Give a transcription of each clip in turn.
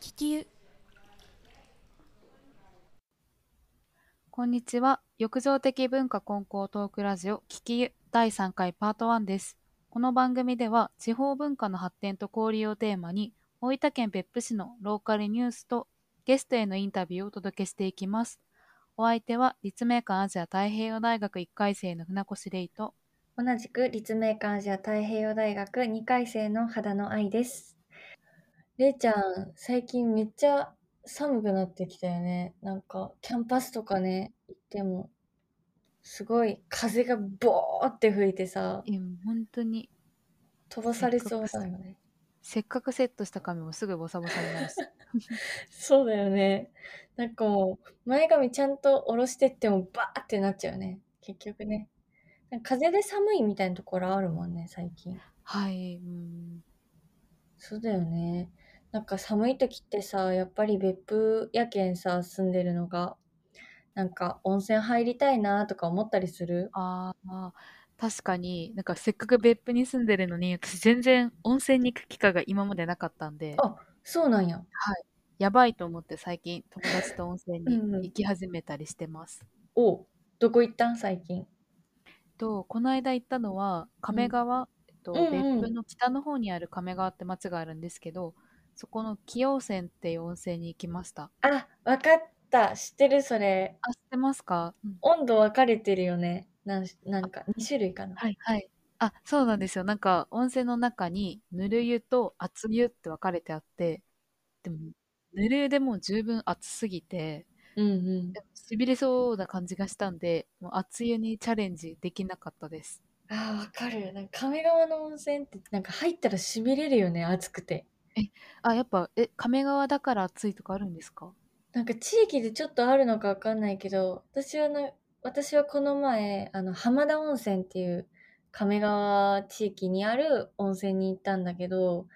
気球こんにちは。浴場的文化根高トークラジオキキユ第3回パート1です。この番組では地方文化の発展と交流をテーマに大分県別府市のローカルニュースとゲストへのインタビューをお届けしていきます。お相手は立命館アジア太平洋大学1回生の船越レイと同じく立命館アジア太平洋大学2回生の肌の愛です。れいちゃん、最近めっちゃ寒くなってきたよね。なんか、キャンパスとかね、行っても、すごい風がボーって吹いてさ、いや本当に飛ばされそうだよね。せっかくセットした髪もすぐボサボサになるし そうだよね。なんかもう、前髪ちゃんと下ろしてってもバーってなっちゃうね。結局ね。風で寒いみたいなところあるもんね、最近。はいうんそうだよね。なんか寒い時ってさ、やっぱり別府やけんさ、住んでるのが、なんか温泉入りたいなとか思ったりする？ああ、確かに、なんかせっかく別府に住んでるのに、私全然温泉に行く機会が今までなかったんで、あ、そうなんや。やばいと思って最近友達と温泉に行き始めたりしてます。おどこ行ったん？最近。と、この間行ったのは亀川、えっと、うんうん別府の北の方にある亀川って町があるんですけど、そこの紀陽泉っていう温泉に行きました。あ、わかった。知ってるそれ。あ、知ってますか、うん温度分かれてるよね。なんなんか2種類かな。はいはい。あ、そうなんですよ。なんか温泉の中にぬる湯と熱湯って分かれてあって、でもぬる湯でもう十分熱すぎて、うんうん。しびれそうな感じがしたんで、もう熱湯にチャレンジできなかったです。あー、わかる。なんか亀川の温泉ってなんか入ったらしびれるよね、暑くて。あ、やっぱ、え、亀川だから暑いとかあるんですか？なんか地域でちょっとあるのかわかんないけど、私はな、私はこの前、あの、浜田温泉っていう亀川地域にある温泉に行ったんだけど、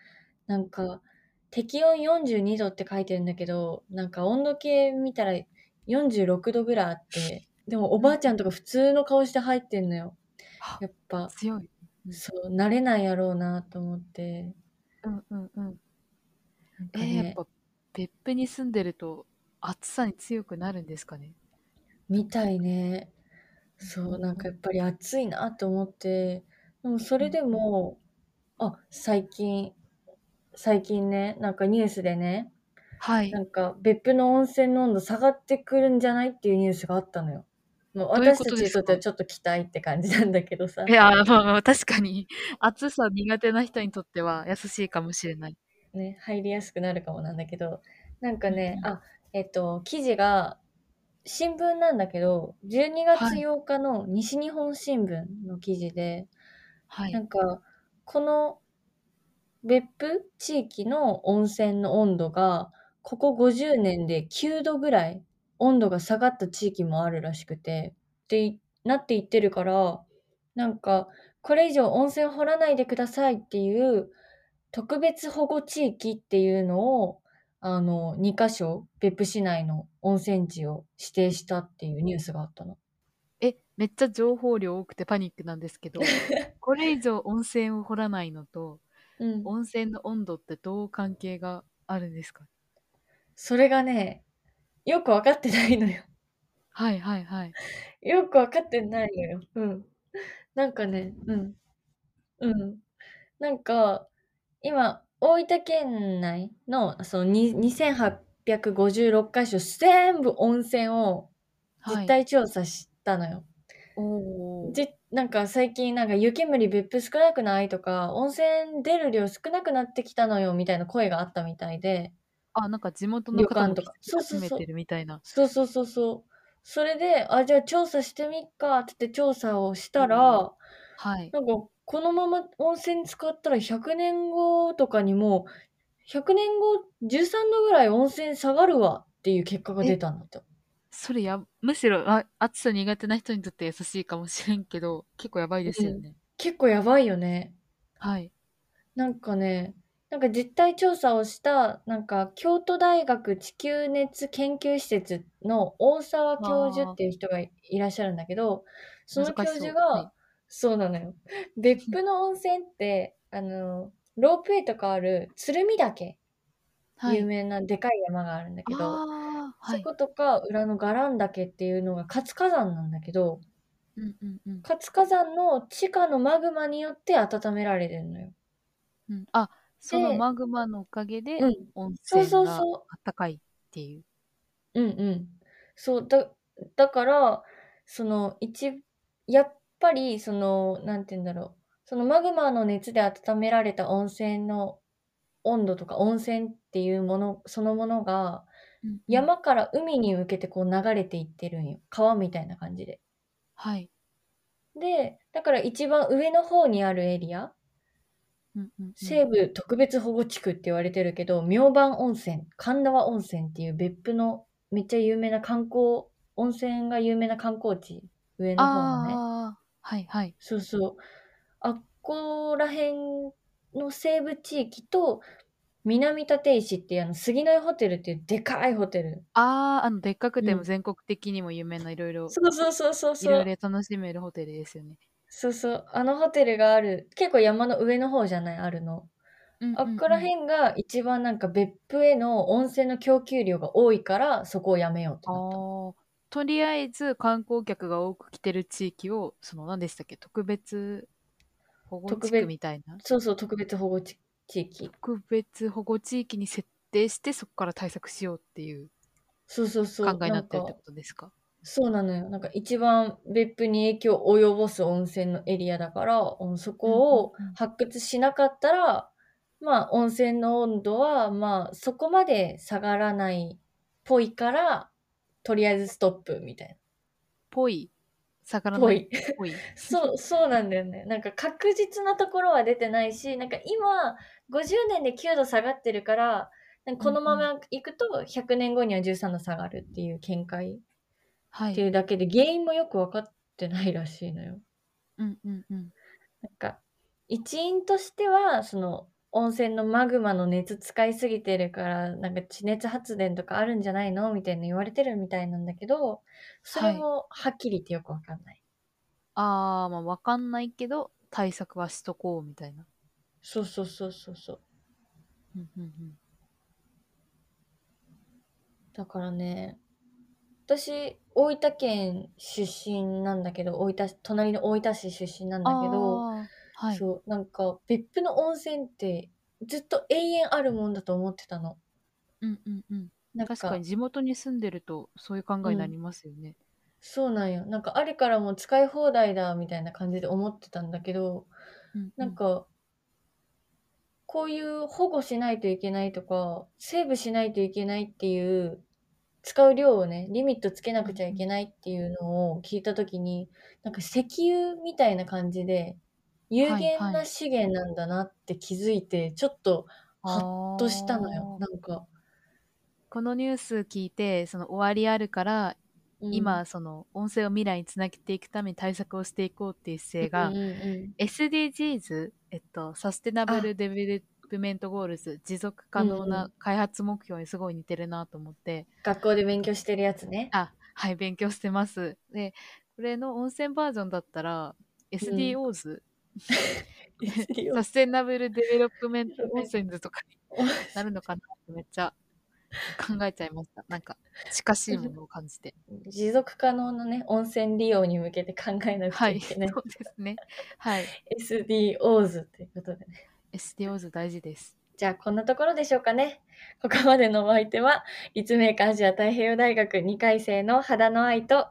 なんか、適温42度って書いてるんだけど、なんか温度計見たら46度ぐらいあって、でもおばあちゃんとか普通の顔して入ってんのよ。あやっぱ、強い。そう、慣れないやろうなと思って。うんうんうん。なんかえーやっね、ぱ別府に住んでると暑さに強くなるんですかね？みたいね。そう、なんかやっぱり暑いなと思って、でもそれでも、あ、最近、最近ね、なんかニュースでね、はいな。んか別府の温泉の温度下がってくるんじゃないっていうニュースがあったのよ。もうどういう私たちにことってはちょっと期待って感じなんだけどさい。や、まあまあ確かに暑さ苦手な人にとっては優しいかもしれない。ね、入りやすくなるかもなんだけど、なんかね、うんあ、えっと、記事が、新聞なんだけど、12月はい8日の西日本新聞の記事で、はい。なんか、この別府地域の温泉の温度が、ここ50年で9度ぐらい温度が下がった地域もあるらしくて、ってなっていってるから、なんか、これ以上温泉掘らないでくださいっていう特別保護地域っていうのを、あの、2カ所、別府市内の温泉地を指定したっていうニュースがあったの。え、めっちゃ情報量多くてパニックなんですけど、これ以上温泉を掘らないのと、うん。温泉の温度ってどう関係があるんですか？それがね、よくわかってないのよ。はいはいはい。よくわかってないのよ。うん。なんかね、うん。うん。なんか、今、大分県内の、そのに2856箇所全部温泉をはい。実態調査したのよ。おーじなんか最近なんか湯煙別府少なくないとか、温泉出る量少なくなってきたのよみたいな声があったみたいで、あ、なんか地元の旅館とか聞きそうそうそう始めてるみたいな。そうそうそうそう。それで、あ、じゃあ調査してみっかって言って調査をしたら、はい。なんか、このまま温泉使ったら100年後とかにも、100年後13度ぐらい温泉下がるわっていう結果が出たんだって。それや、むしろあ暑さ苦手な人にとって優しいかもしれんけど、結構やばいですよね。結構やばいよね。はい。なんかね、なんか実態調査をした、なんか京都大学地球熱研究施設の大沢教授っていう人がいらっしゃるんだけど、その教そう授が、はいそうなのよ。別府の温泉って、あの、ロープウェイとかある鶴見岳、はい。有名なでかい山があるんだけど、ああ、はい。そことか裏の伽藍岳っていうのが活火山なんだけど、うんうんうん。活火山の地下のマグマによって温められてるのよ。うん、あ、そのでマグマのおかげでうん温そう泉がそうそあったかいっていう。うんうん。そう、だ、だから、その、一、やっぱり、その、なんて言うんだろう。そのマグマの熱で温められた温泉の温度とか温泉っていうもの、そのものが、うんうん山から海に向けてこう流れていってるんよ。川みたいな感じで。はい。で、だから一番上の方にあるエリア、うんうんうん西部特別保護地区って言われてるけど、明晩温泉、神縄温泉っていう別府のめっちゃ有名な観光、温泉が有名な観光地、上の方のね。ああ、はいはい。そうそう。あっこら辺の西部地域と、南立石っていうあの杉の井ホテルっていうでかいホテル。ああ、あの、でっかくてうんも全国的にも有名ないろいろ、そうそうそうそういろいそう。ろ楽しめるホテルですよね。そうそう。あのホテルがある、結構山の上の方じゃない、あるの。うんあっこら辺が一番なんか別府への温泉の供給量が多いからそこをやめようってあなった。ーとりあえず観光客が多く来てる地域を、その何でしたっけ、特別保護地特別区みたいな？そうそう、特別保護地地域。特別保護地域に設定して、そこから対策しようっていうそうそうそう。考えになってるってことですか？そうなのよ。なんか一番別府に影響を及ぼす温泉のエリアだから、うんそこをうんうんうん発掘しなかったら、まあ温泉の温度はまあそこまで下がらないっぽいから、とりあえずストップみたいぽい。魚な。ぽのい。ぽい。そう、そうなんだよね。なんか確実なところは出てないし、なんか今、50年で9度下がってるから、なんかこのまま行くと100年後には13度下がるっていう見解ってい。うだけで原因もよく分かってないらしいのよ。うんうんうん。なんか、一因としては、その、温泉のマグマの熱使いすぎてるから、なんか地熱発電とかあるんじゃないのみたいな言われてるみたいなんだけど、それもはっきり言ってよくわかんない。ああ、まあわかんないけど、対策はしとこうみたいな。そうそうそうそうそう。うんうんうん。だからね、私、大分県出身なんだけど、大分、隣の大分市出身なんだけど、はい。そう、なんか、別府の温泉ってずっと永遠あるもんだと思ってたの。うんうんうん。なんか、確かに地元に住んでるとそういう考えになりますよね。そうなんよ。なんか、あれからもう使い放題だ、みたいな感じで思ってたんだけど、うんうんなんか、こういう保護しないといけないとか、セーブしないといけないっていう、使う量をね、リミットつけなくちゃいけないっていうのを聞いたときに、なんか石油みたいな感じで、有限はいはない資源なんだなって気づいて、ちょっとハッとしたのよ。あー。なんか、このニュース聞いて、その終わりあるから、うん。今、その音声を未来につなげていくために対策をしていこうっていう姿勢が、うんうんうん SDGs、えっと、 Sustainable Development Goals、持続可能うんうなん開発目標にすごい似てるなと思って、学校で勉強してるやつね。あ、はい、勉強してます。で、これの温泉バージョンだったら、SDOs、Sustainable Development 温泉とかに なるのかなってめっちゃ考えちゃいました。なんか、近しいものを感じて。持続可能なね、温泉利用に向けて考えなくちはい、ゃいけない。そうですね。はい。SDOs ということでね。SDOs 大事です。じゃあ、こんなところでしょうかね。ここまでのお相手は、立命館アジア太平洋大学2回生の肌の愛と、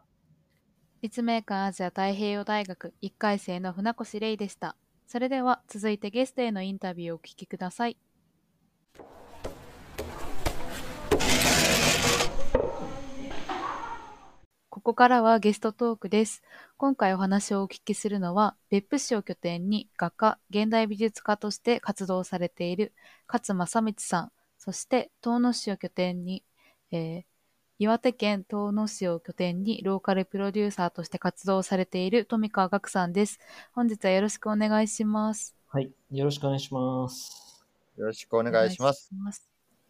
立命館アジア太平洋大学1回生の船越玲でした。それでは続いてゲストへのインタビューをお聞きください。ここからはゲストトークです。今回お話をお聞きするのは、別府市を拠点に画家、現代美術家として活動されている勝正道さん、そして遠野市を拠点に、えー岩手県遠野市を拠点にローカルプロデューサーとして活動されている富川岳さんです。本日はよろしくお願いします。はい、よろしくお願いします。よろしくお願いします。お願いします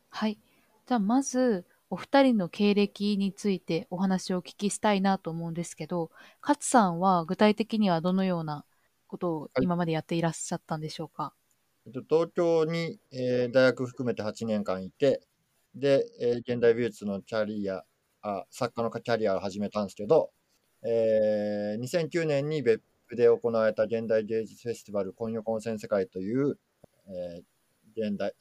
はい。じゃあまず、お二人の経歴についてお話をお聞きしたいなと思うんですけど、勝さんは具体的にはどのようなことをはい今までやっていらっしゃったんでしょうか？えっと東京に、えー大学含めて8年間いて、で、えー現代美術のキャリアあ、作家のキャリアを始めたんですけど、えー2009年に別府で行われた現代芸術フェスティバル今夜混戦世界という、えー現代、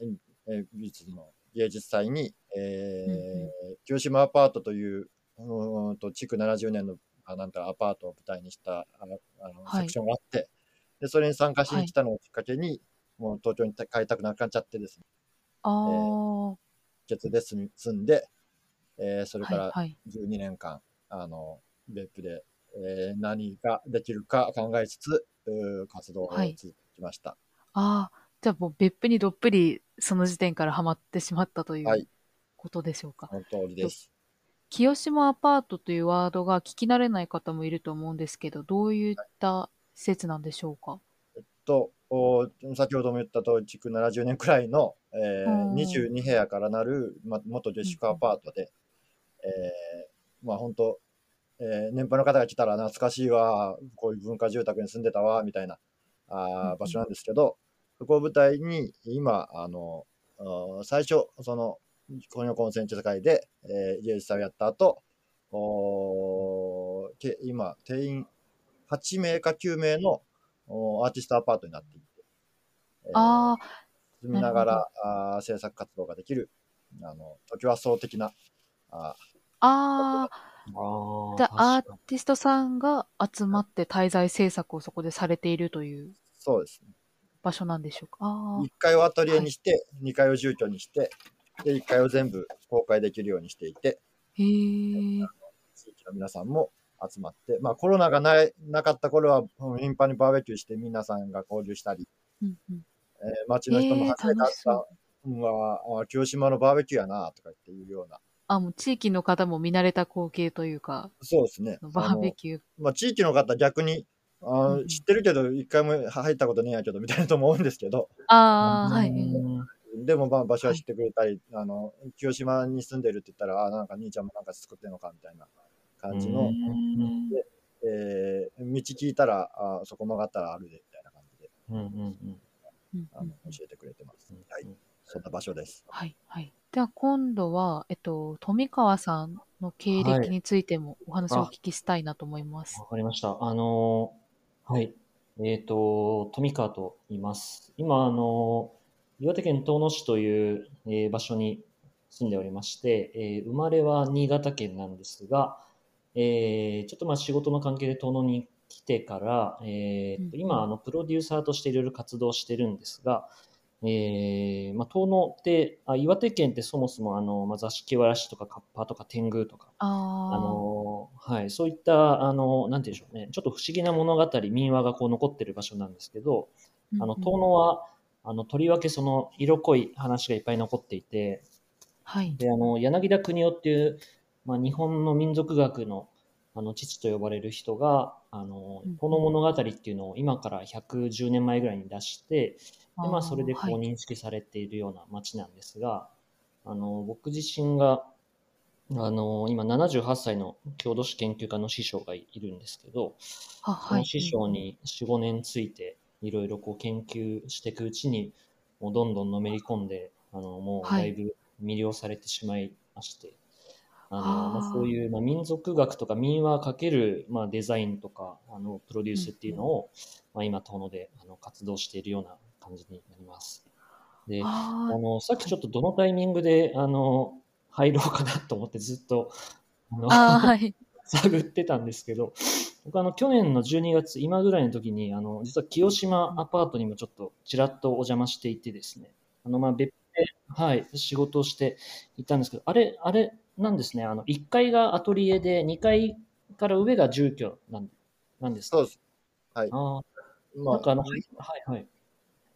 えー美術の芸術祭に、えーうんうん。清島アパートという、うーんと築70年のあなんかアパートを舞台にしたあのあのはい。セクションがあって、でそれに参加しに来たのをきっかけに、もう東京に帰りたくなくなっちゃってですね、ああ、は決で住み住んで、えーそれいからはい。12年間、あの別府で、えー何ができるか考えつつ、活動を続はい。けました。ああ、じゃあもう別府にどっぷりその時点からハマってしまったといはいうことでしょうか。その通りです。清島アパートというワードが聞き慣れない方もいると思うんですけど、どういった施設なんでしょうか？と、お先ほども言った通り、築70年くらいの、えーうん22部屋からなる、ま、元下宿アパートで、えーまあ本当、えー年配の方が来たら懐かしいわ、こういう文化住宅に住んでたわ、みたいなあーうん場所なんですけど、そこを舞台に、今、あの、最初、その、このコンセント会で、えー、芸術祭をやった後、おーけ今、定員8名か9名のおアーティストアパートになっていて、えーああ、住みながらあー制作活動ができる、あの、時は層的な、あああ、あじゃあアーティストさんが集まって滞在制作をそこでされているという。そうですね。場所なんでしょうか？あ1階をアトリエにして、2階を住居にして、で、1階を全部公開できるようにしていて、あ、へえ、地域の皆さんも集まって、まあコロナがないなかった頃はうん頻繁にバーベキューして皆さんが交流したり、うんうん。えー街の人もえー初めて会った、うんああ清島のバーベキューやなとかっていうような、あ、もう地域の方も見慣れた光景というか、そうですね。バーベキュー。まあ、地域の方逆に、あ知ってるけど、一回も入ったことねえやけど、みたいな人も多いんですけど、ああ、はい。うんでもまあ場所は知ってくれたり、あの、清島に住んでるって言ったら、あーなんか兄ちゃんもなんか作ってんのかみたいな感じの、うんうんえー道聞いたら、あーそこ曲がったらあるで、みたいな感じで、うんうんうんうんあの教えてくれてます。うんはい。そんな場所です。はい、はい。では今度は、えっと、富川さんの経歴についてもお話をお聞きしたいなと思います。わかりました。あのーはい。えっ、と、富川と言います。今、あのー岩手県遠野市という、えー場所に住んでおりまして、えー生まれは新潟県なんですが、えーちょっとまあ仕事の関係で遠野に来てから、えーとうん今、あの、プロデューサーとしていろいろ活動してるんですが、えーまあ、遠野ってあ、岩手県ってそもそもあの、まあ、座敷わらしとかカッパとか天狗とか、ああのはい、そういった、あの、なんて言うんでしょうね、ちょっと不思議な物語、民話がこう残ってる場所なんですけど、あ、あの、遠野は、あの、とりわけその色濃い話がいっぱい残っていて、はい。で、あの、柳田国夫っていう、まあ、日本の民族学の、あの、父と呼ばれる人が、あのうん、遠野物語っていうのを今から110年前ぐらいに出して、で、まあ、それでこうはい。認識されているような街なんですが、あの、僕自身が、あの、今78歳の郷土史研究家の師匠がいるんですけど、あはい。その師匠に4、5年ついて、いろいろこう研究していくうちに、もうどんどんのめり込んで、あの、もうはい。だいぶ魅了されてしまいまして、あの、あーまあ、そういう、まあ、民族学とか民話かける、まあ、デザインとか、あの、プロデュースっていうのを、まあ、今、遠野であの活動しているような感じになります。で、ああの、さっきちょっとどのタイミングで、あの、入ろうかなと思ってずっと、あの。探ってたんですけど、僕あの去年の12月、今ぐらいの時に、あの実は清島アパートにもちょっとちらっとお邪魔していてですね、あのまあ別で、はい、仕事をしていたんですけど、あれ、あれなんですね、あの1階がアトリエで、2階から上が住居なんなんですかそうです。はい。あーまなんかあの、あ、はいはい。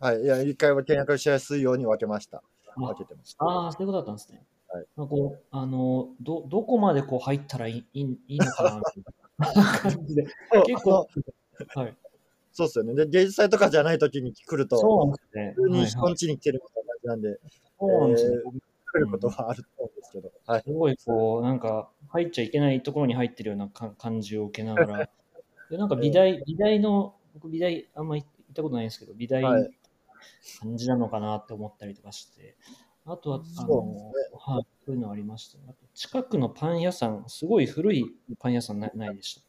はい。いや、一回は見学しやすいように分けました。あ分けてます。ああ、そういうことだったんですね。はいまあこうあのどどこまでこう入ったらいいいいのかなみたいな感じで、結構、はい、そうですよね。で、芸術祭とかじゃない時に来ると、そうなんですね。普通に人ん家に来てるみたいな感じなんで、そうなんですね。えー来ることはあると思うんですけど、はい。すごいこう、なんか入っちゃいけないところに入ってるようなか感じを受けながら、でなんか美大美大の僕美大あんま行ったことないんですけど、美大はい感じなのかなって思ったりとかして、あとは、あの、そうはい、そういうのありましたね。あと近くのパン屋さん、すごい古いパン屋さんなないでし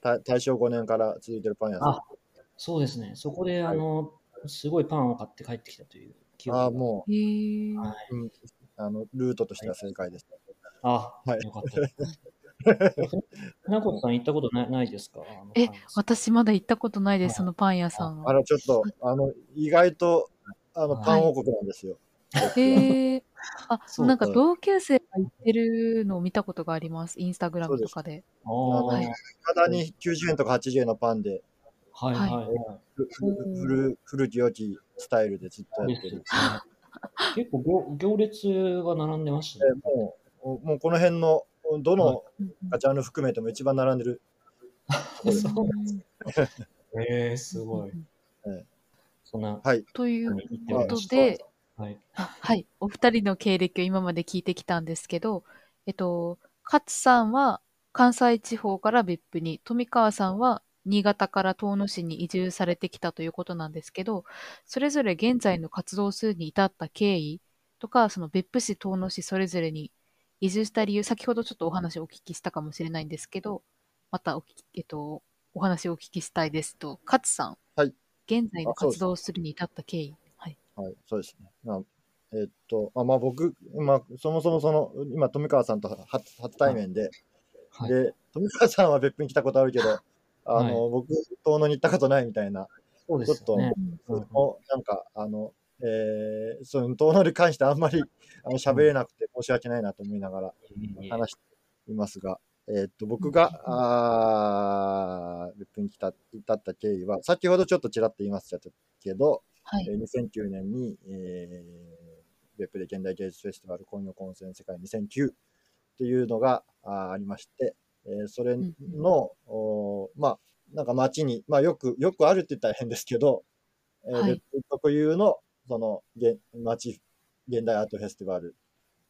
た大正5年から続いてるパン屋さん。あ、そうですね。そこで、あの、すごいパンを買って帰ってきたという記憶がああ、もへえ。はい。う、うん、あの、ルートとしては正解です。あ、はいよかった さん行ったことないないですか？えパン屋さん私まだ行ったことないです、はいそのパン屋さんは。あの、ちょっと、あの、意外と、あの、はいパン王国なんですよ。へえ。あ、そうなんか同級生が行ってるのを見たことがあります。インスタグラムとかで。あーはい体に90円とか80円のパンで、はいはいはい。古き良きスタイルでずっとやってる。結構行行列が並んでましたでね。もう、もうこの辺の、どのジャンル含めても一番並んでる。そう えー、すごい。そんな、はい。ということ。で、はい。あはい。お二人の経歴を今まで聞いてきたんですけど、えっと、勝さんは関西地方から別府に、富川さんは新潟から遠野市に移住されてきたということなんですけど、それぞれ現在の活動数に至った経緯とか、その別府市、遠野市それぞれに移住した理由、先ほどちょっとお話をお聞きしたかもしれないんですけど、またお聞き、えっと、お話をお聞きしたいですと、勝さん。はい。現在の活動をするに至った経緯。はい。はい、そうですね。まあ、えっと、あまあ僕、まあ、そもそもその、今、富川さんと初初対面で、はい。で、富川さんは別府に来たことあるけど、あの、僕、遠野に行ったことないみたいな、そうですよね。うんうんもうなんか、あの、えー、その遠野に関してあんまりあの喋れなくて申し訳ないなと思いながら話していますが、えーっと、僕が、あー別府に来た、至った経緯は、先ほどちょっとちらっと言いましたけど、はい。え。ー2009年に、えー、別府で現代芸術フェスティバル今夜混戦世界2009っていうのがあーありまして、えーそれんの、おーまあ、なんか街に、まあよく、よくあるって言ったら変ですけど、えーはい。特有の、その、現街、現代アートフェスティバル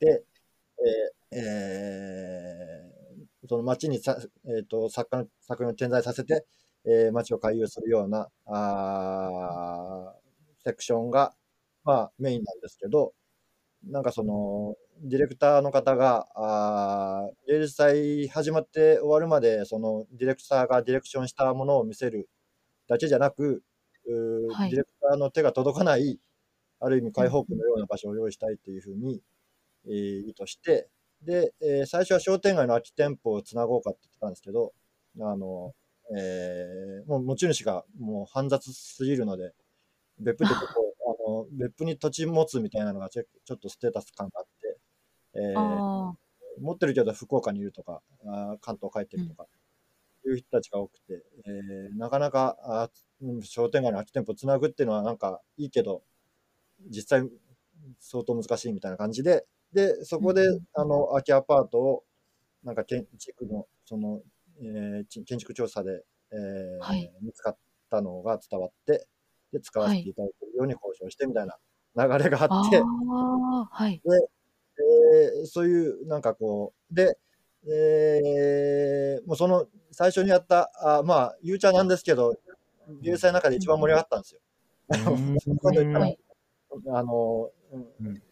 で、えーえーその街にさ、えー、と作家の作品を点在させて、えー街を回遊するようなあーセクションが、まあ、メインなんですけど、なんかその、ディレクターの方が、あー芸術祭始まって終わるまで、そのディレクターがディレクションしたものを見せるだけじゃなく、はい。ディレクターの手が届かない、ある意味開放区のような場所を用意したいというふうに、えー意図して、で、えー最初は商店街の空き店舗をつなごうかって言ってたんですけど、あの、えーもう持ち主がもう煩雑すぎるので、別府ってこう、あの、別府に土地持つみたいなのがちょちょっとステータス感があって、えーあ持ってるけど福岡にいるとか、あー関東帰ってるとか、いう人たちが多くて、えーなかなかあ商店街の空き店舗をつなぐっていうのはなんかいいけど、実際相当難しいみたいな感じで、で、そこで、うんうんあの、空きアパートを、なんか建築の、その、えーち建築調査で、えーはい見つかったのが伝わって、で、使わせていただけるように交渉してみたいな流れがあ。あって、はい。えーそういう、なんかこう、で、えーもうその、最初にやった、あまあ、ゆうちゃんなんですけど、芸術祭の中で一番盛り上がったんですよ。あの、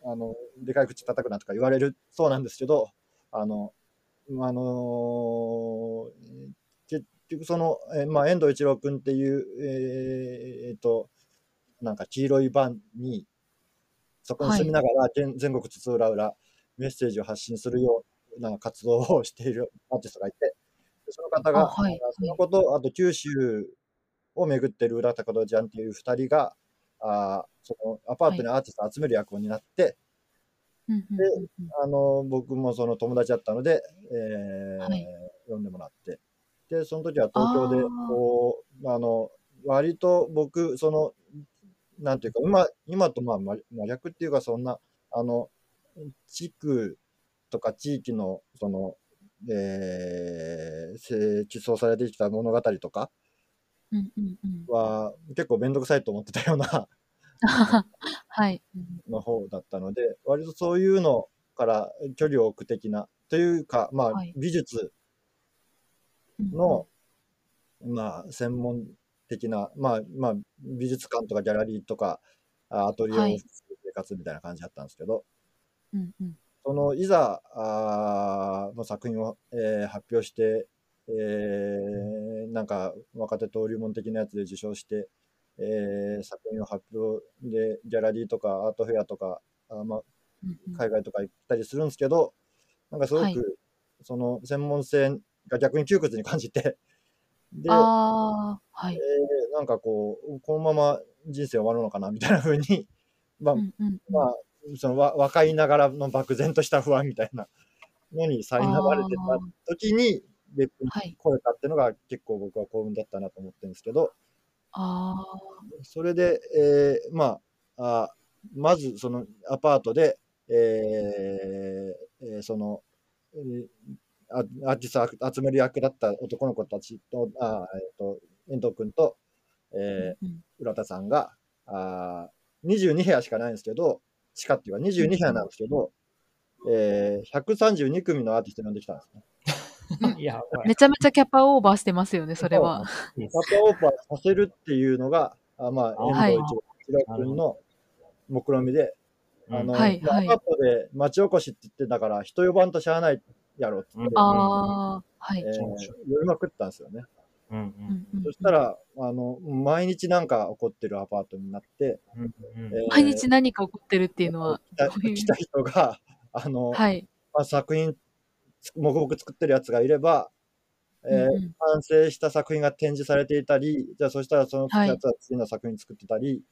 あの、でかい口叩くなとか言われるそうなんですけど、あの、あの結局その、えーまあ、遠藤一郎君っていう、えーえーと、なんか黄色いバンに、そこに住みながら、全全国津々浦々メッセージを発信するような活動をしているアーティストがいて、でその方が、あはいそのこと、あと九州を巡ってる浦高戸ちゃんっていう二人が、あーそのアパートにアーティストを集める役を担って、うんうんうんうん。あの僕もその友達だったので、えーはい。呼んでもらって、で、その時は東京でこう、あの、割と僕、その、なんていうか、今、今とまあ真真逆っていうか、そんな、あの、地区とか地域の、その、えー、せ寄贈されてきた物語とかうんうんうん。は結構めんどくさいと思ってたような はい。うんの方だったので、割とそういうのから距離を置く的な、というか、まあはい、美術うんの、まあ、専門的な、まあ、まあ、美術館とかギャラリーとか、あアトリエをはい。生活みたいな感じだったんですけど、うんうん。そのいざあーの作品を、えー発表して、えーなんか若手登竜門的なやつで受賞して、えー作品を発表でギャラリーとかアートフェアとかあ、まあ、海外とか行ったりするんですけど、なんかすごく、はい。その専門性が逆に窮屈に感じて、で、ああ、はいえ。ーなんかこう、このまま人生終わるのかなみたいな風に、まあ、うんうんうんまあ、そのわ若いながらの漠然とした不安みたいなのに苛まれてた時に、別にはい。来れたっていうのが結構僕は幸運だったなと思ってるんですけど、あそれで、えーまああ、まずそのアパートで、えーえーその、えーあアーティストを集める役だった男の子たちと、あーえーと遠藤君と、あ。えーうん浦田さんが、あー22部屋しかないんですけど、地下っていうか22部屋なんですけど、えー、132組のアーティスト呼んできたんですね。めちゃめちゃキャパオーバーしてますよね、それは。キャパオーバーさせるっていうのが、あまあ、はい遠藤一郎君の目論見で、あの、はいはいアパートで町おこしって言ってたから、人呼ばんとしゃあないやろって言って、うんああ、はい。えー呼びまくったんですよね。うんうん。そしたら、あの、毎日なんか起こってるアパートになって、うんうんえー毎日何か起こってるっていうのは、来た人が、あの、はい。まあ、作品、黙々作ってるやつがいれば、えーうんうん。完成した作品が展示されていたり、じゃあそしたらそのはい。やつは次の作品作ってたり、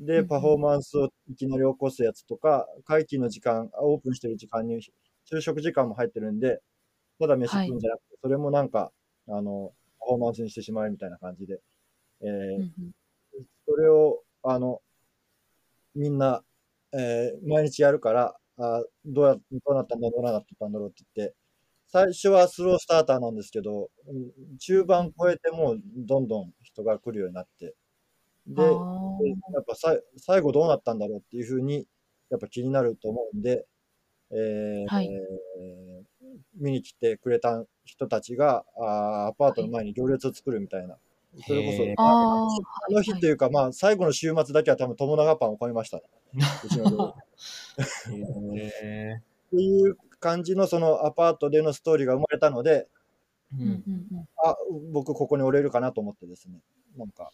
うんで、うん。パフォーマンスをいきなり起こすやつとか、会期の時間、オープンしてる時間に昼食時間も入ってるんで、ただ飯食うんじゃなくて、それもなんか、あの、パフォーマンスにしてしまえみたいな感じで、えーうんうん。それを、あの、みんな、えー毎日やるから、あどうや、どうなったんだ、どうなったんだろうって言って、最初はスロースターターなんですけど、うん中盤超えてもうどんどん人が来るようになって、で、やっぱさい最後どうなったんだろうっていうふうに、やっぱ気になると思うんで、えーはい見に来てくれた人たちが、あーアパートの前に行列を作るみたいな。それこそあの日というか、まあ、最後の週末だけは多分友永パンを超えましたね。うちのっていう感じのそのアパートでのストーリーが生まれたので、ーうんうんうん。あ、僕ここにおれるかなと思ってですね。なんか、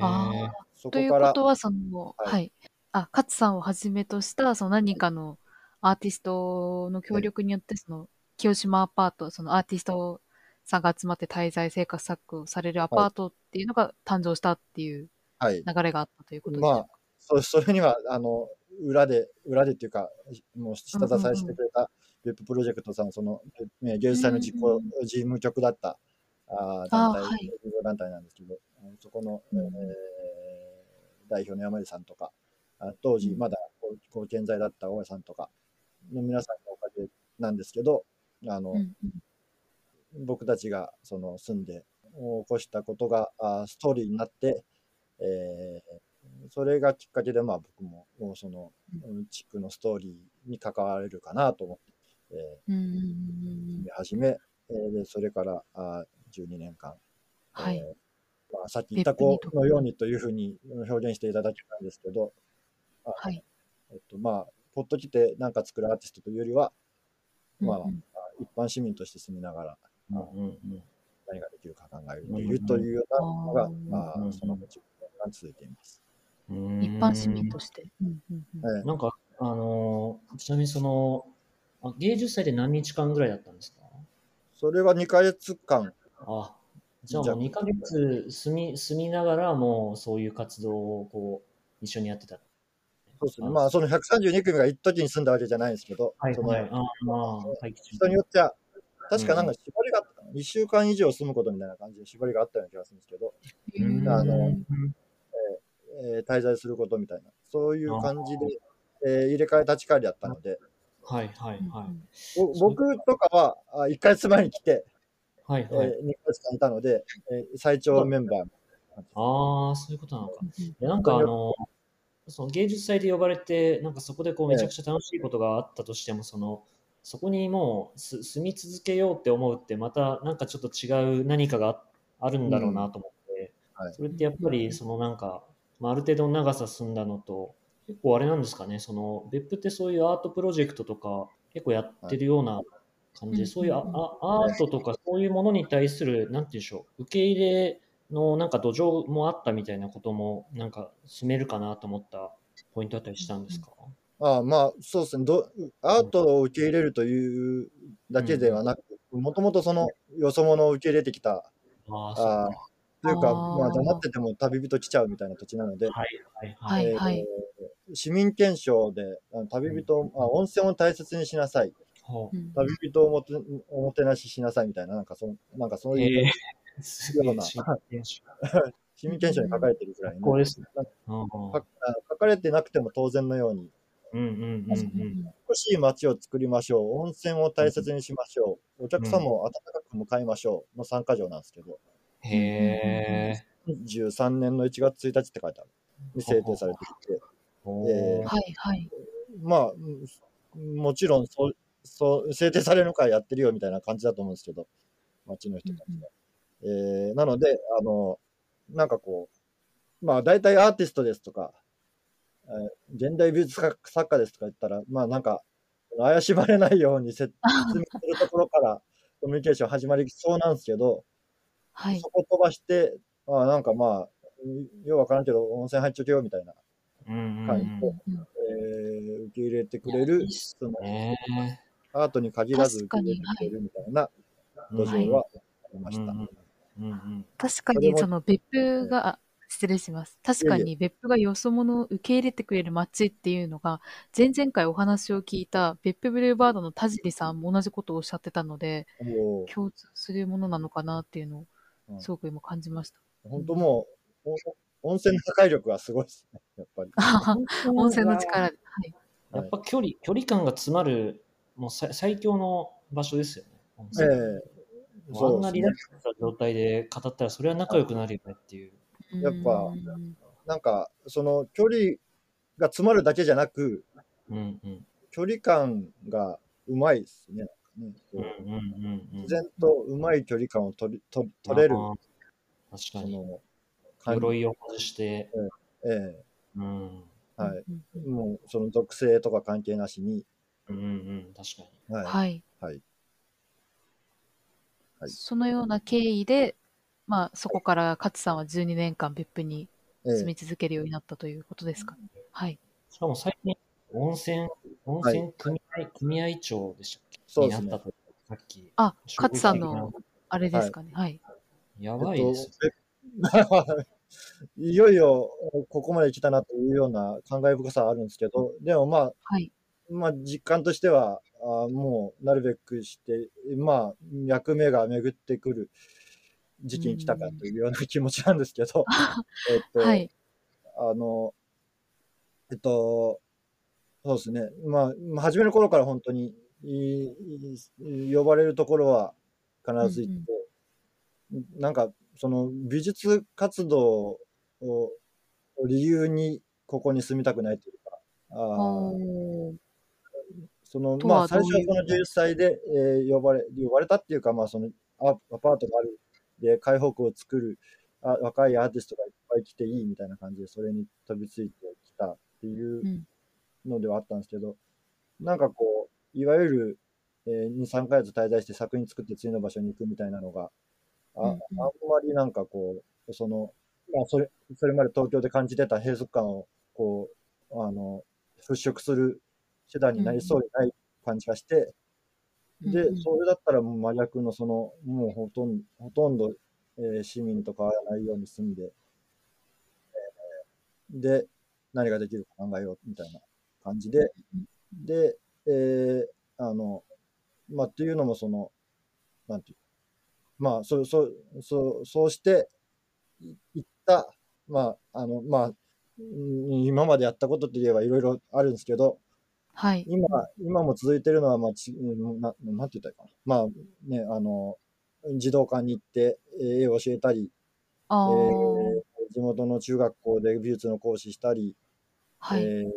あそというこから、ことは、その、はい。はい。あ、勝さんをはじめとした、その何かのアーティストの協力によって、その、清島アパート、そのアーティストさんが集まって滞在生活作をされるアパートっていうのが誕生したっていうはい。流れがあったということでしょうか？まあ、そそれには、あの、裏で、裏でっていうか、もう下支えしてくれた別府プロジェクトさん、その、ね芸術祭の実行、うん事務局だった、あー団体、はい団体なんですけど、そこの、うんえー代表の山根さんとか、あ当時うんまだ健在だった大江さんとかの皆さんのおかげなんですけど、あの、うんうん。僕たちがその住んで起こしたことがあストーリーになって、えーそれがきっかけでまあ僕ももうそのうん。地区のストーリーに関われるかなと思って、えうん始め、えーでそれからあ12年間、はい。えーまあ、さっき言った子のようにというふうに表現していただきたんですけど、あはい。えっとまあ、ポッと来て何か作るアーティストというよりは、まあうん。うん一般市民として住みながら、うんうんうん。何ができるか考えているというようなのが、うんまあうん、その後が続いています。うん。一般市民として。うんうんうん。ええ。なんか、あのーちなみにその、あ芸術祭で何日間ぐらいだったんですか？それは2ヶ月間、あ、じゃあもう2ヶ月。住み、住みながらもうそういう活動をこう、一緒にやってた。そうですね。まあ、その132組が一時に住んだわけじゃないんですけど、そのはいはい。人によっては、確かなんか縛りがあったかな、1週間以上住むことみたいな感じで縛りがあったような気がするんですけど、うんあのうんえー滞在することみたいな、そういう感じで、えー入れ替え立ち替わりだったので、はいはいはい。ぼ僕とかはあ1ヶ月前に来て、えーはいはい。2ヶ月間いたので、えー最長メンバー。ああ、そういうことなのか。なんかあの、その芸術祭で呼ばれて、なんかそこでこうめちゃくちゃ楽しいことがあったとしても、その、そこにもうす住み続けようって思うって、またなんかちょっと違う何かがああるんだろうなと思って、はい。それってやっぱり、そのなんか、まあ、ある程度の長さ進んだのと、結構あれなんですかね、その別府ってそういうアートプロジェクトとか結構やってるような感じで、はい。そういうあうんうんあアートとかそういうものに対する、なんていうんでしょう、受け入れのなんか土壌もあったみたいなことも、なんか進めるかなと思ったポイントだったりしたんですか、ああまあそうですね。どアートを受け入れるというだけではなくもともとそのよそ者を受け入れてきたああ。というかまあ黙ってても旅人来ちゃうみたいな土地なので、はいはいははい。い。はい市民憲章であの旅人、あ温泉を大切にしなさい。ほう。ん。旅人をもておもてなししなさいみたいななんかそなんかそうういうえ、ような。市民憲章に書かれてるぐらいのこうですね。書かれてなくても当然のように。うんうんうんうん。美しい街を作りましょう。温泉を大切にしましょう。お客様を温かく迎えましょう。の参加条なんですけど。へえ。23年の1月1日って書いてある。に制定されていて。おえーはいはい。まあうんもちろんそうそう制定されるからやってるよみたいな感じだと思うんですけど。街の人たちが。えーなのであのなんかこうまあ大体アーティストですとか、えー現代美術作作家ですとか言ったらまあなんか怪しまれないように説明するところから コミュニケーション始まりそうなんですけど、はいそ。こ飛ばしてあなんかまあようわからんけど温泉入っちょけよみたいな、うんうんはいうん。えー受け入れてくれるそのねアートに限らず受け入れてくれるみたいな土壌はありました。うんうん確かにその別府が、あ失礼します。確かに別府がよそ者を受け入れてくれる街っていうのが、前々回お話を聞いた別府ブルーバードの田尻さんも同じことをおっしゃってたので、も共通するものなのかなっていうのうんをすごく今感じました。う本当もうお温泉の破壊力がすごいですね、やっぱり。温泉の力で。はい。やっぱ距離、距離感が詰まる、もう最最強の場所ですよね。温泉ええもうあそうんですねなリラッ。クスした状態で語ったら、それは仲良くなるよねっていう。やっぱうんなんか、その距離が詰まるだけじゃなく、うんうん。距離感がうまいですね。なんかねこうんうんうんうう、ん。自然とうまい距離感を取り取取れる、確かに。その、感鎧を外して、ええうん。はい。もう、その属性とか関係なしに、うんうんうん。確かに。はい。はい。はい。はいそのような経緯で、まあ、そこから勝さんは12年間別府にえ住み続けるようになったということですか？ね。はい。しかも最近、温泉、温泉組合、組合長でしたっけ？そうですねになったと、さっき。あ、勝さんの、あれですかね？はい。やばいです。えっと いよいよここまで来たなというような感慨深さはあるんですけど、でもまあ、はい。まあ、実感としては、あもうなるべくして、まあ、役目が巡ってくる時期に来たかというような気持ちなんですけど、えっと、はい。あの、えっと、そうですね、まあ、まあ初めの頃から本当に呼ばれるところは必ず行って、なんか、その美術活動を理由にここに住みたくないというか、あそのとまあ最初はこの11歳で、えー呼ばれ呼ばれたっていうか、まあ、そのアアパートがあるで開放区を作るあ若いアーティストがいっぱい来ていいみたいな感じでそれに飛びついてきたっていううん。のではあったんですけど、なんかこういわゆる、えー、2、3ヶ月滞在して作品作って次の場所に行くみたいなのがあ,、うんうん。あんまりなんかこうその、まあ、それそれまで東京で感じてた閉塞感をこうあの払拭する手段になりそうにない感じがして、でうんうん、それだったらもう真逆のその、もうほとんど、ほとんど、えー市民と変わらないように住んで、えーで、何ができるか考えようみたいな感じで、で、えーあの、まあ、っていうのもその、なんていうまあ、そう、そう、そう、そうして、いいった、まあ、あの、まあ、うん今までやったことって言えばいろいろあるんですけど、はい。今、今も続いてるのは、まあ、ちうんななんて言ったらいいかな。まあね、あの、児童館に行ってえー絵を教えたり、あえーー地元の中学校で美術の講師したり、はい。えー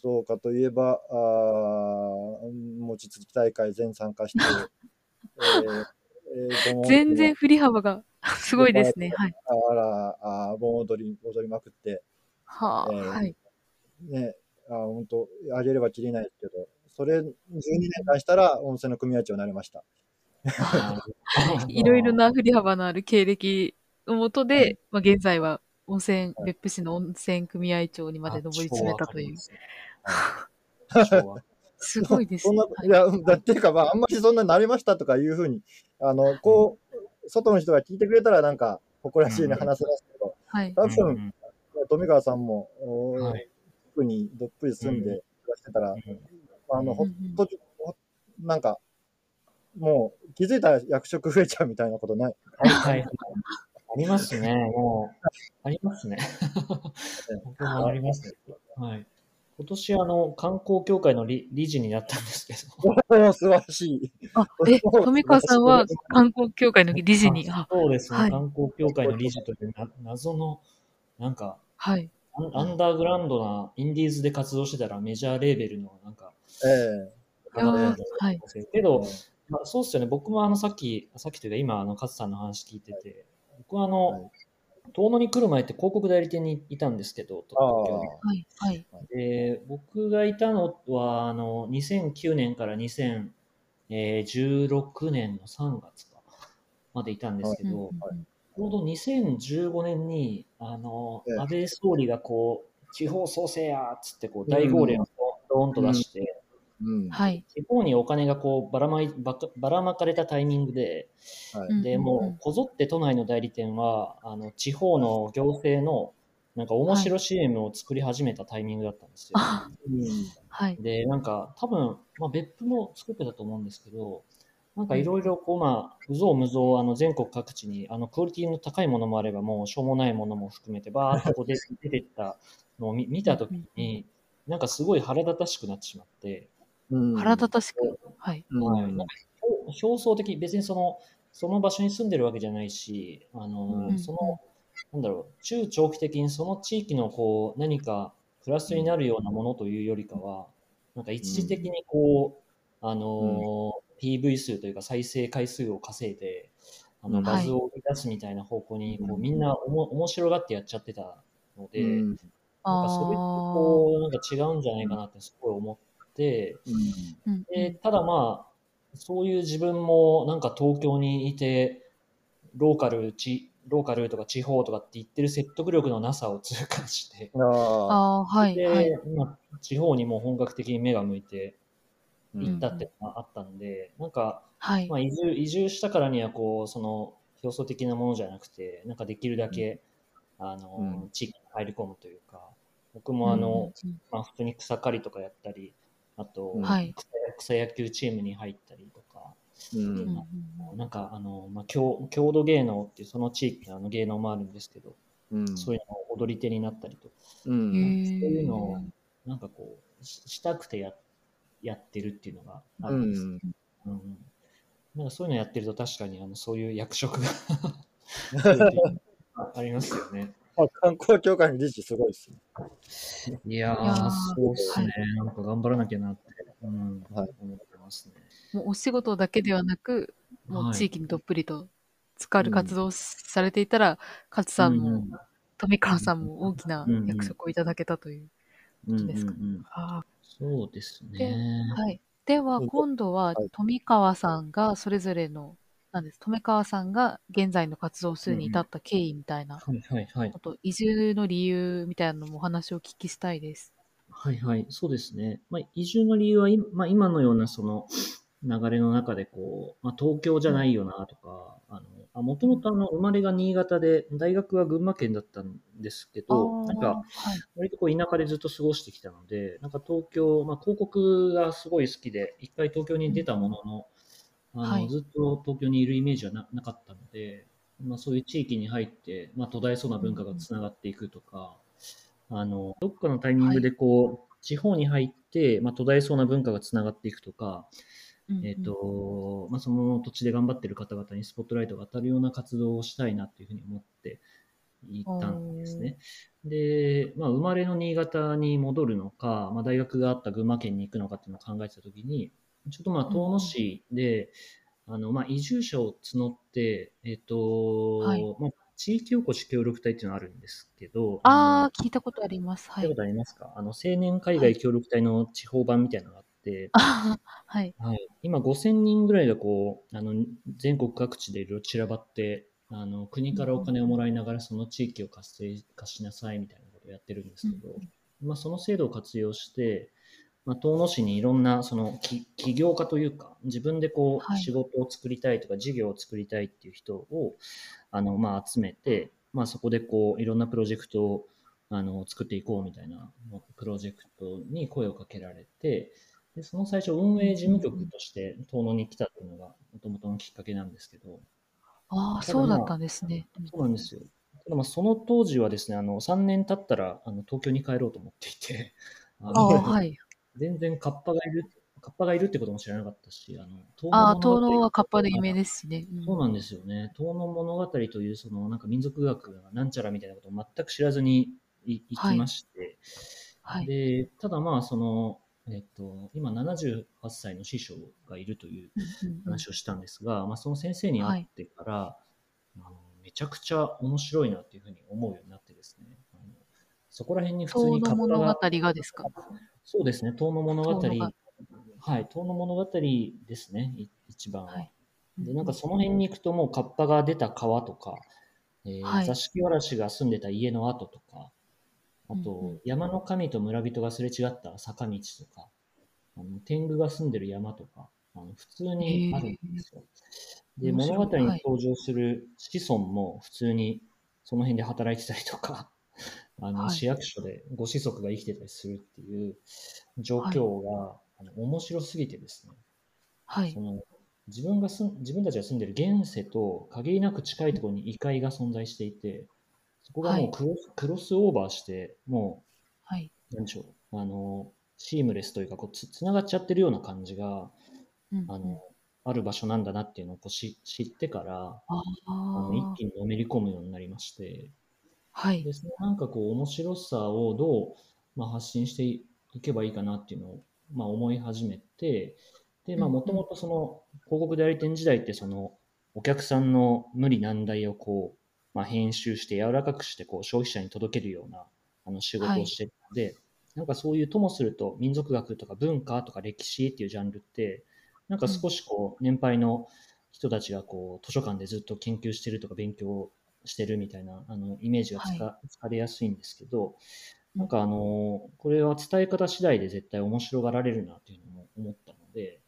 そうかといえば、あー餅つき大会全参加して、えーえー全然振り幅が すごいですね。はい。あら、ら、あー盆踊り、踊りまくって、はあ、えーはい。ね、あー本当、あげればきりないですけど、それ12年間したら温泉の組合長になりました。いろいろな振り幅のある経歴のもとで、はいまあ、現在は温泉、はい別府市の温泉組合長にまで上り詰めたという。すごいですねな。いや、だっていうか、まあ、あんまりそんなになりましたとかいうふうに、あの、こう、外の人が聞いてくれたら、なんか、誇らしいね、うん話せますけど、はい。多分、うん富川さんも、はい特にどっぷり住んで暮らしてたら、あの、ほっと、ほなんか、もう気づいたら役職増えちゃうみたいなことない？はいはい。ありますね。もう、ありますね。僕もありますね。はい。今年、あの、観光協会の理理事になったんですけど。素晴らしい。あ、え、富川さんは観光協会の理事に、あ、そうですね、はい観光協会の理事というな謎の、なんか、はい。アンアンダーグラウンドなインディーズで活動してたらメジャーレーベルのなんか、えいやーはい。けど、まあ、そうっすよね、僕もあのさっき、さっきというか今、あの勝さんの話聞いてて、僕はあの、はい。遠野に来る前って広告代理店にいたんですけど、はい。はい。で僕がいたのはあの2009年から2016年の3月かまでいたんですけど、うんうんうんちょうど2015年にあの、ええ安倍総理がこう地方創生やっつってこう大号令をドーンと出して、うん。はい。地方にお金がこうばらまいばかばらまかれたタイミングで、はい。でもうこぞって都内の代理店はあの地方の行政のなんか面白 CM を作り始めたタイミングだったんですよ。あ、うんはい。で、なんか多分、まあ、別府も作ってたと思うんですけど、なんかいろいろこう、まあ、無造無造、あの全国各地に、あのクオリティの高いものもあれば、もうしょうもないものも含めて、バーっとこう出 出てったのを見見たときに、なんかすごい腹立たしくなってしまって、うん。腹立たしく？はい。うん。はい。なん。表層的、別にその、その場所に住んでるわけじゃないし、あの、うん。その、なんだろう、中長期的にその地域のこう、何かプラスになるようなものというよりかは、なんか一時的にこう、あの、PV 数というか再生回数を稼いで、あのうん。バズを生み出すみたいな方向に、こうみんなおも面白がってやっちゃってたので、うん。なんかそれってこう、なんか違うんじゃないかなってすごい思って、うん。でただまあ、そういう自分もなんか東京にいて、ローカルち、ローカルとか地方とかって言ってる説得力のなさを痛感して、あはい。で、はい。まあ、地方にも本格的に目が向いてうん行ったってのがあったんで、なんか、はいま。あ、移住移住したからにはこうその表層的なものじゃなくてなんかできるだけ、あのうん地域に入り込むというか僕もあの、うんまあ、普通に草刈りとかやったりあと、うんはい草草野球チームに入ったりとか、ううんうんん。なんかあの、まあ、郷郷土芸能っていうその地域のあの芸能もあるんですけど、うん。そういうの踊り手になったりとかうん。へそういうのーをなんかこうししたくてややってるっていうのがあうるんです、ん。うん。なんかそういうのやってると確かにあのそういう役職があ ありますよね。あ観光協会の理事すごいですね。いやーー、そうっすね、なんか頑張らなきゃなって、うんはい。思ってますね。もうお仕事だけではなく、もう地域にどっぷりと浸かる活動をされていたら、勝さんも、うん富川さんも大きなうんうん。役職をいただけたという。うんですかうんうんあそうですでね。ーはい。では、うん今度ははい富川さんがそれぞれの、なんです、富川さんが現在の活動をするに至った経緯みたいな、はいはいはいあ。と移住の理由みたいなのもお話をお聞きしたいです。はいはい、そうですね。まあ、移住の理由は、いまあ、今のようなその流れの中でこう、まあ、東京じゃないよなとか、あの、あもともとあの生まれが新潟で、大学は群馬県だったんですけど、なんか、はい。割とこう田舎でずっと過ごしてきたので、なんか東京、まあ、広告がすごい好きで、一回東京に出たものの、あのはいずっと東京にいるイメージはななかったので、まあ、そういう地域に入って、まあ、途絶えそうな文化がつながっていくとか、あのどっかのタイミングでこう、地方に入って、まあ、途絶えそうな文化がつながっていくとか、うんうんえっ、と、まあ、その土地で頑張ってる方々にスポットライトが当たるような活動をしたいなっていうふうに思っていたんですね。で、まあ、生まれの新潟に戻るのか、まあ、大学があった群馬県に行くのかっていうのを考えてたときに、ちょっとまあ、遠野市で、あの、まあ、移住者を募って、えっ、と、はいまあ、地域おこし協力隊っていうのがあるんですけど、ああ、聞いたことあります。はい聞いたこ。とありますか？あの、青年海外協力隊の地方版みたいなのがあって、あはい。はい、今5000人ぐらいがこう、あの、全国各地でいろいろ散らばって、あの、国からお金をもらいながらその地域を活性化しなさいみたいなことをやってるんですけど、まあ、その制度を活用して、まあ、遠野市にいろんなそのき起業家というか自分でこはい。う仕事を作りたいとか事業を作りたいっていう人をあのまあ集めて、まあ、そこでこういろんなプロジェクトをあの作っていこうみたいなプロジェクトに声をかけられてでその最初運営事務局として遠野に来たっていうのがもともとのきっかけなんですけどああ、そうだったんですね。そうなんですよ。ただまあその当時はですね、あの3年経ったらあの東京に帰ろうと思っていて、ああのあ、はい。全然カッパがいる、カッパがいるってことも知らなかったし、あの遠あ東能はカッパで有名ですしね。うんそうなんですよね。遠野物語というそのなんか民族学がなんちゃらみたいなことを全く知らずにい行きまして、はい。でただまあその、えっと、今78歳の師匠がいるという話をしたんですが、まあ、その先生に会ってから、あのめちゃくちゃ面白いなっていうふうに思うようになってですね、あのそこら辺に普通東にカッ物語が、がですか？そうですね、遠野物語、はい、遠野物語ですね、い一番は。はい。で、なんかその辺に行くともうカッパが出た川とか、えーはい。座敷わらしが住んでた家の跡とか、あと、山の神と村人がすれ違った坂道とか、あの天狗が住んでる山とか、あの普通にあるんですよ。で、物語にはい登場する子孫も普通にその辺で働いてたりとか、あのはい。市役所でご子息が生きてたりするっていう状況が、あの面白すぎてですね、はい。そ。の自分がすん自分たちが住んでる現世と限りなく近いところに異界が存在していて、そこがもうクロス,、クロスオーバーして、もはい。う、なんでしょう、あの、シームレスというかこうつ、つながっちゃってるような感じが、うんあの、ある場所なんだなっていうのをこうし知ってから、ああの一あ、気にのめり込むようになりまして、はい。で。そのなんかこう面白さをどう、まあ、発信していけばいいかなっていうのを、まあ、思い始めて、で、まあ、うんうん。もともとその広告代理店時代ってそのお客さんの無理難題をこう、まあ、編集して柔らかくしてこう消費者に届けるようなあの仕事をしてるので、なんかそういうともすると民族学とか文化とか歴史っていうジャンルってなんか少しこう年配の人たちがこう図書館でずっと研究してるとか勉強してるみたいなあのイメージがつか、疲れやすいんですけどなんかあのこれは伝え方次第で絶対面白がられるなというのも思ったので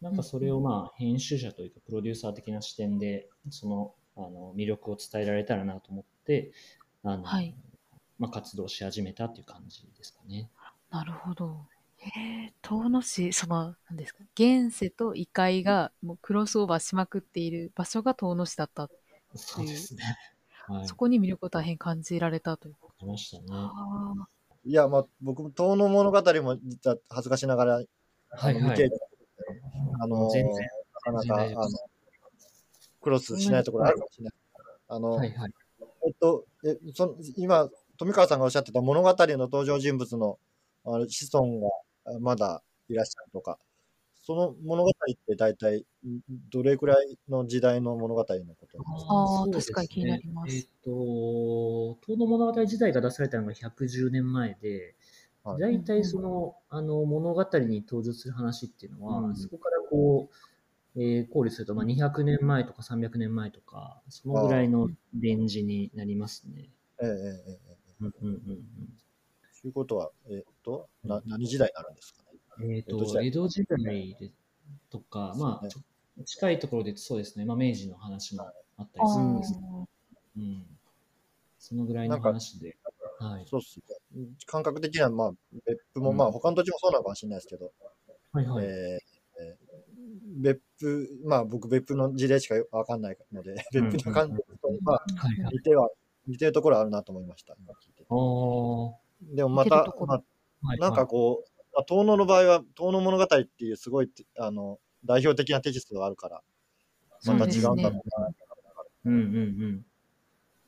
なんかそれをまあ編集者というかプロデューサー的な視点でそのあの魅力を伝えられたらなと思ってあの、はいまあ、活動し始めたっていう感じですかね。なるほど。へえ、遠野市、その、何ですか、現世と異界がもうクロスオーバーしまくっている場所が遠野市だった。そうですね。はい、そこに魅力を大変感じられたという。ありましたね。ああ、いや、まあ、僕も、遠野物語も実は恥ずかしながら、はいあのはい見てあの、全然なかなか、あのクロスしないところあるかもしれない。あの、はいはい。えっと、えそ今、富川さんがおっしゃってた物語の登場人物のあの子孫があまだいらっしゃるとか、その物語って大体んどれくらいの時代の物語のことなんですか？あーそうです確かに気になります。えっ、と、遠野物語自体が出されたのが110年前で、はい。大体その、あの物語に登場する話っていうのは、うん。そこからこう、えー考慮すると、まあ、200年前とか300年前とか、そのぐらいのレンジになりますね。ええええええうんうんうんということは、えっと、な何時代になるんですかね？うん。えっ、と、江戸時代でとか、まあ、近いところでそうですね、まあ、明治の話もあったりするんですけど、うん。そのぐらいの話で。はい。そうっすね。感覚的には、まあ、別府も、うんまあ、他の土地もそうなのかもしれないですけど、はいはい。えーえー別府、まあ、僕、別府の事例しかわかんないので、別府の感じと、まあ。似ては、似てるところあるなと思いました、今聞いて。でもまたまあ、はい、なんかこう、まあ、遠野の場合は、遠野物語っていうすごい、あの、代表的なテキストがあるから、また違うんだろうな。うんうんうん。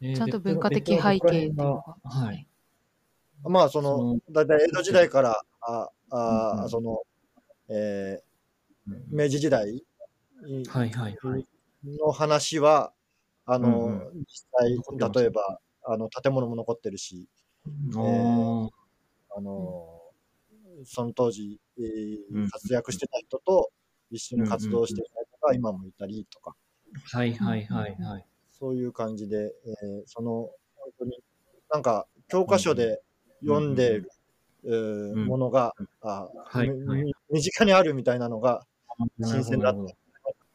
えーちゃんと文化的背景っていうのが。はい。まあ、そそのの、だいたい江戸時代から、ああうんうんその、えうんー明治時代。の話は、あの、実際例えば、あの、建物も残ってるし、あー。あの、その当時、え活躍してた人と一緒に活動してた人が今もいたりとか、はいはいはいはい。そういう感じで、えーその、本当に、なんか、教科書で読んでる、えものが、あはいみはい。身近にあるみたいなのが、新鮮だったなるほどなるほど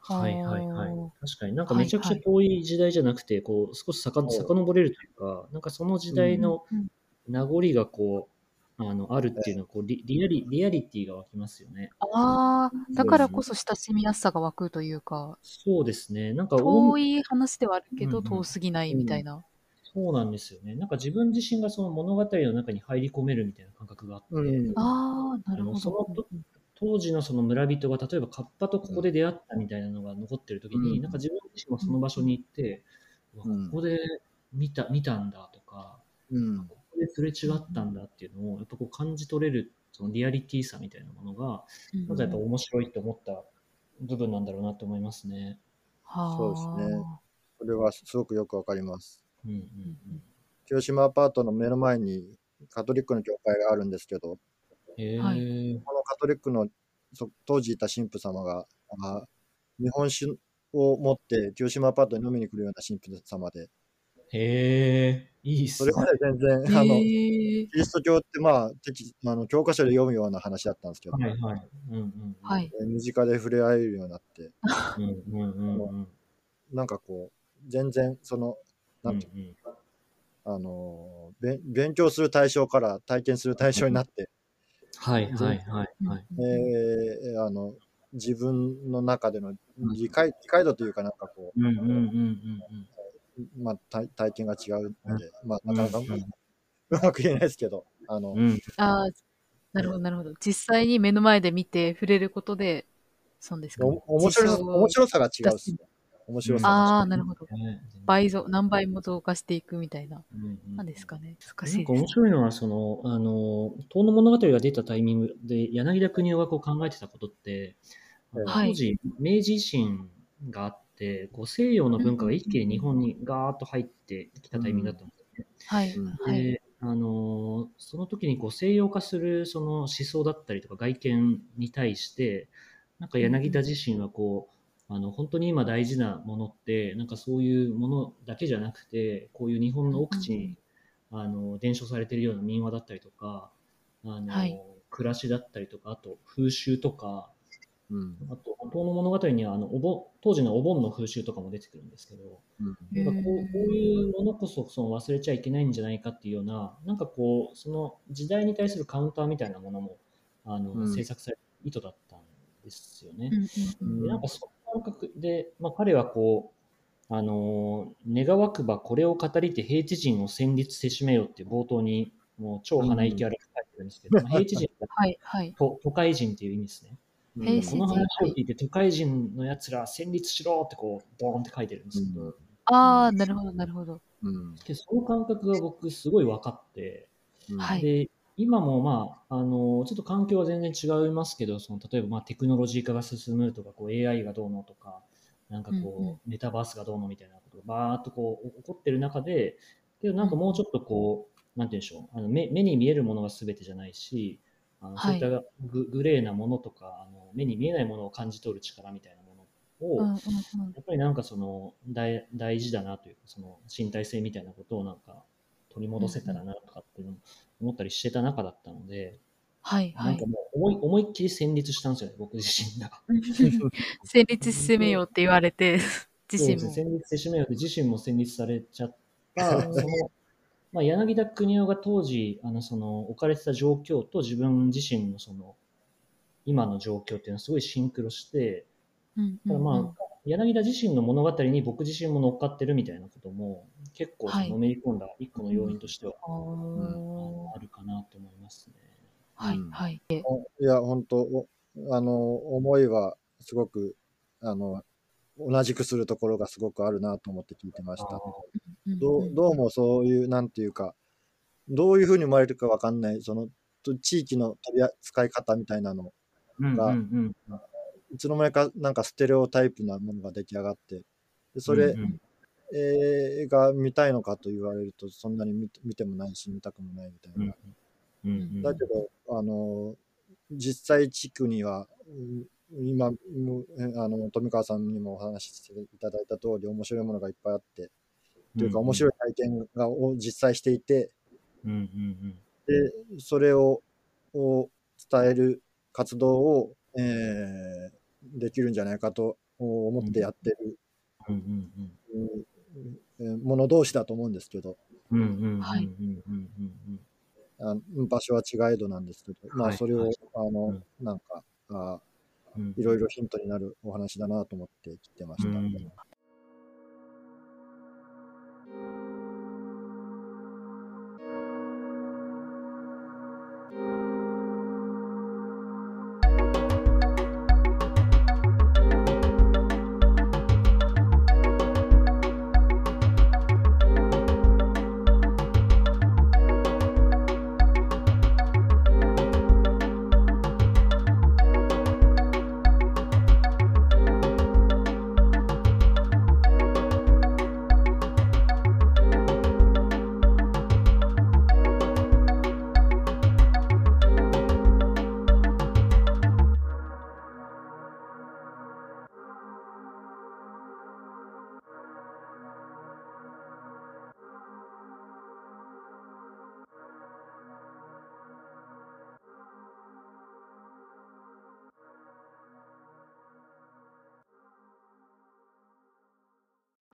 はいはいはい。確かになんかめちゃくちゃ遠い時代じゃなくて、こう少しさか遡れるというか、なんかその時代のうん名残がこう、あのあるっていうのはこうリリアリリアリティが湧きますよね。ああ、だからこそ親しみやすさが湧くというか、そうですね。なんか遠いい話ではあるけど、うんうん遠すぎないみたいな。そうなんですよね。なんか自分自身がその物語の中に入り込めるみたいな感覚があって、うんああ、なるほあのそど。の当時のその村人が例えばカッパとここで出会ったみたいなのが残ってる時に、うん。なんか自分自身もその場所に行って、うん。ここで見た見たんだとか、うん。ここですれ違ったんだっていうのをやっぱこう感じ取れるそのリアリティさみたいなものが、うん。まずやっぱ面白いと思った部分なんだろうなと思いますね。はあ。そうですね。それはすごくよくわかります。うんうんうん。広島アパートの目の前にカトリックの教会があるんですけど、へえ、はこのカトリックのそ当時いた神父様が、あ日本酒を持って広島アパートに飲みに来るような神父様で、へえ、いいっすねそれま。で全然、あの、キリスト教ってまあ、適あの教科書で読むような話だったんですけど、はいはい。うんうんうん。はい。えー身近で触れ合えるようになって、うんうんうんうん。なんかこう、全然、その、なんていううんうんあの勉強する対象から体験する対象になって、はいはいはいはい。えーあの自分の中での理解理解度というかなんかこうんうんうんうんう、まあ、体体験が違うので、まあ、うん。なかなかうまく言えないですけど、あの、うんああ、なるほど、なるほど。実際に目の前で見て触れることで、そうですかね。お面白さ面白さが違うっすね。面白さがああ、なるほど。ね倍増、何倍も増加していくみたいな。うんうんなんですかね。難しいです。白いのは、その、あの、遠の物語が出たタイミングで、柳田国男がこう考えてたことって、はい当時、明治維新があって、こう西洋の文化が一気に日本にガーッと入ってきたタイミングだったんですよね。はい。うんはい。で、あのその時にこう西洋化するその思想だったりとか外見に対して、なんか柳田自身はこう、あの本当に今大事なものって、なんかそういうものだけじゃなくて、こういう日本の奥地に、あの伝承されているような民話だったりとか、あのはい。暮らしだったりとか、あと風習とか、うん。あと、遠の物語にはあのお盆当時のお盆の風習とかも出てくるんですけど、うん。なんかこうこういうものこそその忘れちゃいけないんじゃないかっていうような、なんかこう、その時代に対するカウンターみたいなものもあの、うん。制作された意図だったんですよね。うんなんかその感覚で、まあ、彼はこう、あのー願わくばこれを語りて平地人を戦慄せしめよって冒頭にもう超鼻息荒く書いてるんですけど、まあ平地人は はい、はい。都都会人っていう意味ですね。平地人。この話を聞いて都会人のやつら戦慄しろってこうボーンって書いてるんですけど、ああ、なるほど、なるほど。うん。でその感覚が僕すごい分かって、で今もまあ、あのちょっと環境は全然違いますけど、その例えばまあテクノロジー化が進むとか、こう AI がどうのとか、なんかこう、うんうん。メタバースがどうのみたいなことがバーっとこう起こってる中で、けどなんかもうちょっとこう、なんて言うんでしょう、あの目目に見えるものが全てじゃないし、あのそういったグ,、グレーなものとかあの、目に見えないものを感じ取る力みたいなものを、うんうんうん。やっぱりなんかその大大事だなというか、その身体性みたいなことをなんか取り戻せたらなとかっていうのも思ったりしてた中だったので、はい、はいなんか。もう思い思いっきり戦慄したんですよね、僕自身が。成立進めようって言われて、自身も。戦慄してしまうよって自身も戦慄されちゃった、そのまあ、柳田国男が当時あのその置かれてた状況と自分自身のその今の状況っていうのはすごいシンクロして、うんただまあ、うんうん柳田自身の物語に僕自身も乗っかってるみたいなことも結構のめり込んだ一個の要因としてはあーあるかなと思いますね。はい、うん。はい。いや、本当おあの、思いはすごく、あの、同じくするところがすごくあるなと思って聞いてました。どうどうもそういう、なんていうか、どういうふうに生まれるかわかんない、その、と地域の取り扱い方みたいなの、がうんうんうんいつの間にかなんかステレオタイプなものが出来上がって、でそれ、うんうん。えーが見たいのかと言われると、そんなに見て見てもないし、見たくもないみたいな。うんうん。だけど、あの、実際地区には、うん今、あの、富川さんにもお話ししていただいた通り、面白いものがいっぱいあって、というか、面白い体験がを実際していて、うんうん。で、それをを伝える活動を、えーできるんじゃないかと思ってやってる、うんうんうん。うん。えーもの同士だと思うんですけど、うんうんうんうんはい。うん。うん。うん。あ場所は違えどなん。ですけど、まあ、はいそれを、はいあの、うん。なん。か、あうん。いろいろヒントになるお話だなと思って聞いてました。うん